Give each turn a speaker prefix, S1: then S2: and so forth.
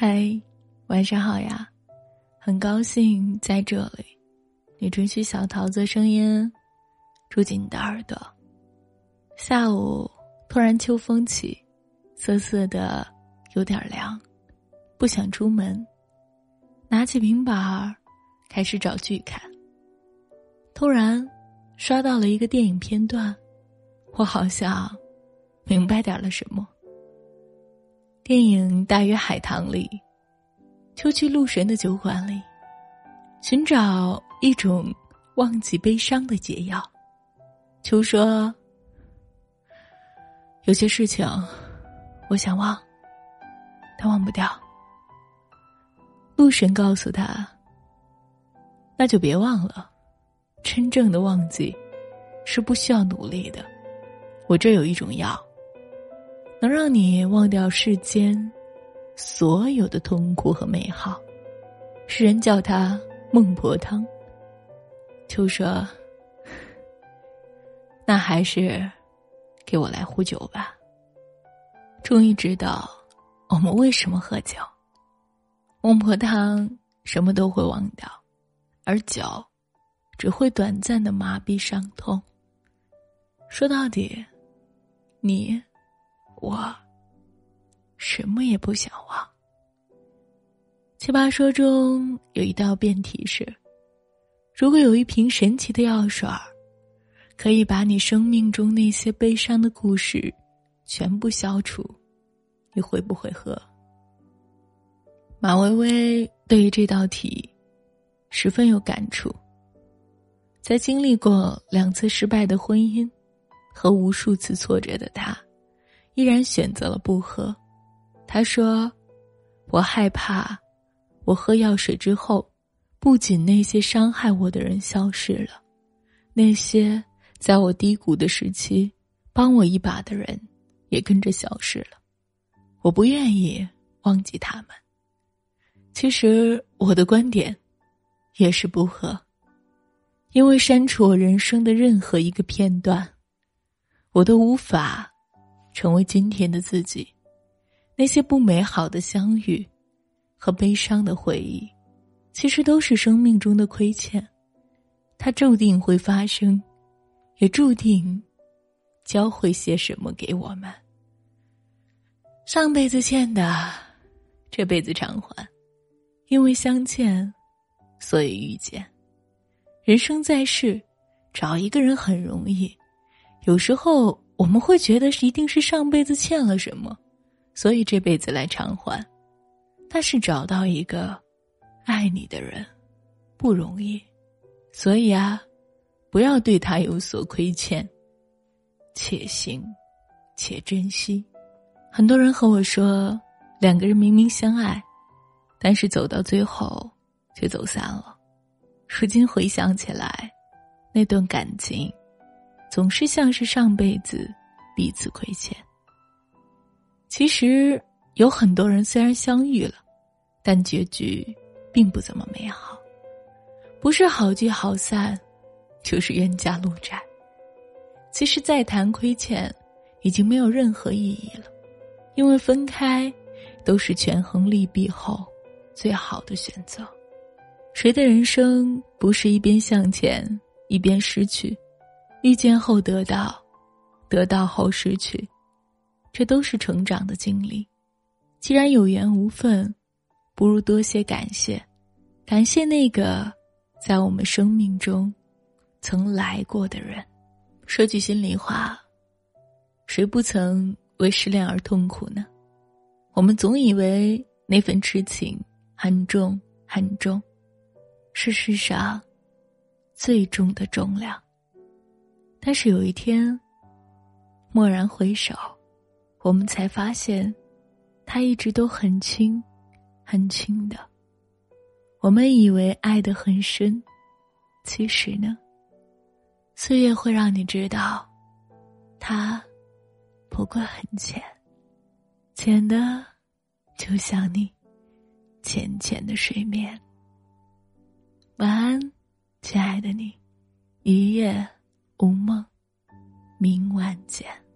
S1: 嗨，晚上好呀！很高兴在这里，你准许小桃子声音住进你的耳朵。下午突然秋风起，瑟瑟的有点凉，不想出门，拿起平板儿开始找剧看。突然刷到了一个电影片段，我好像明白点了什么。电影大约海棠里，秋去鹿神的酒馆里，寻找一种忘记悲伤的解药。秋说：“有些事情，我想忘，但忘不掉。”鹿神告诉他：“那就别忘了，真正的忘记，是不需要努力的。我这有一种药。”能让你忘掉世间所有的痛苦和美好，世人叫它孟婆汤。秋说：“那还是给我来壶酒吧。”终于知道我们为什么喝酒。孟婆汤什么都会忘掉，而酒只会短暂的麻痹伤痛。说到底，你。我什么也不想忘。奇葩说中有一道辩题是：如果有一瓶神奇的药水儿，可以把你生命中那些悲伤的故事全部消除，你会不会喝？马薇薇对于这道题十分有感触。在经历过两次失败的婚姻和无数次挫折的她。依然选择了不喝，他说：“我害怕，我喝药水之后，不仅那些伤害我的人消失了，那些在我低谷的时期帮我一把的人也跟着消失了。我不愿意忘记他们。其实我的观点也是不喝，因为删除我人生的任何一个片段，我都无法。”成为今天的自己，那些不美好的相遇和悲伤的回忆，其实都是生命中的亏欠。它注定会发生，也注定教会些什么给我们。上辈子欠的，这辈子偿还。因为相欠，所以遇见。人生在世，找一个人很容易，有时候。我们会觉得是一定是上辈子欠了什么，所以这辈子来偿还。但是找到一个爱你的人不容易，所以啊，不要对他有所亏欠，且行且珍惜。很多人和我说，两个人明明相爱，但是走到最后却走散了。如今回想起来，那段感情。总是像是上辈子彼此亏欠。其实有很多人虽然相遇了，但结局并不怎么美好，不是好聚好散，就是冤家路窄。其实再谈亏欠，已经没有任何意义了，因为分开都是权衡利弊后最好的选择。谁的人生不是一边向前一边失去？遇见后得到，得到后失去，这都是成长的经历。既然有缘无分，不如多些感谢，感谢那个在我们生命中曾来过的人。说句心里话，谁不曾为失恋而痛苦呢？我们总以为那份痴情很重很重，事实上，最重的重量。但是有一天，蓦然回首，我们才发现，它一直都很轻，很轻的。我们以为爱得很深，其实呢，岁月会让你知道，它不过很浅，浅的就像你浅浅的睡眠。晚安，亲爱的你，一夜。无梦，明晚见。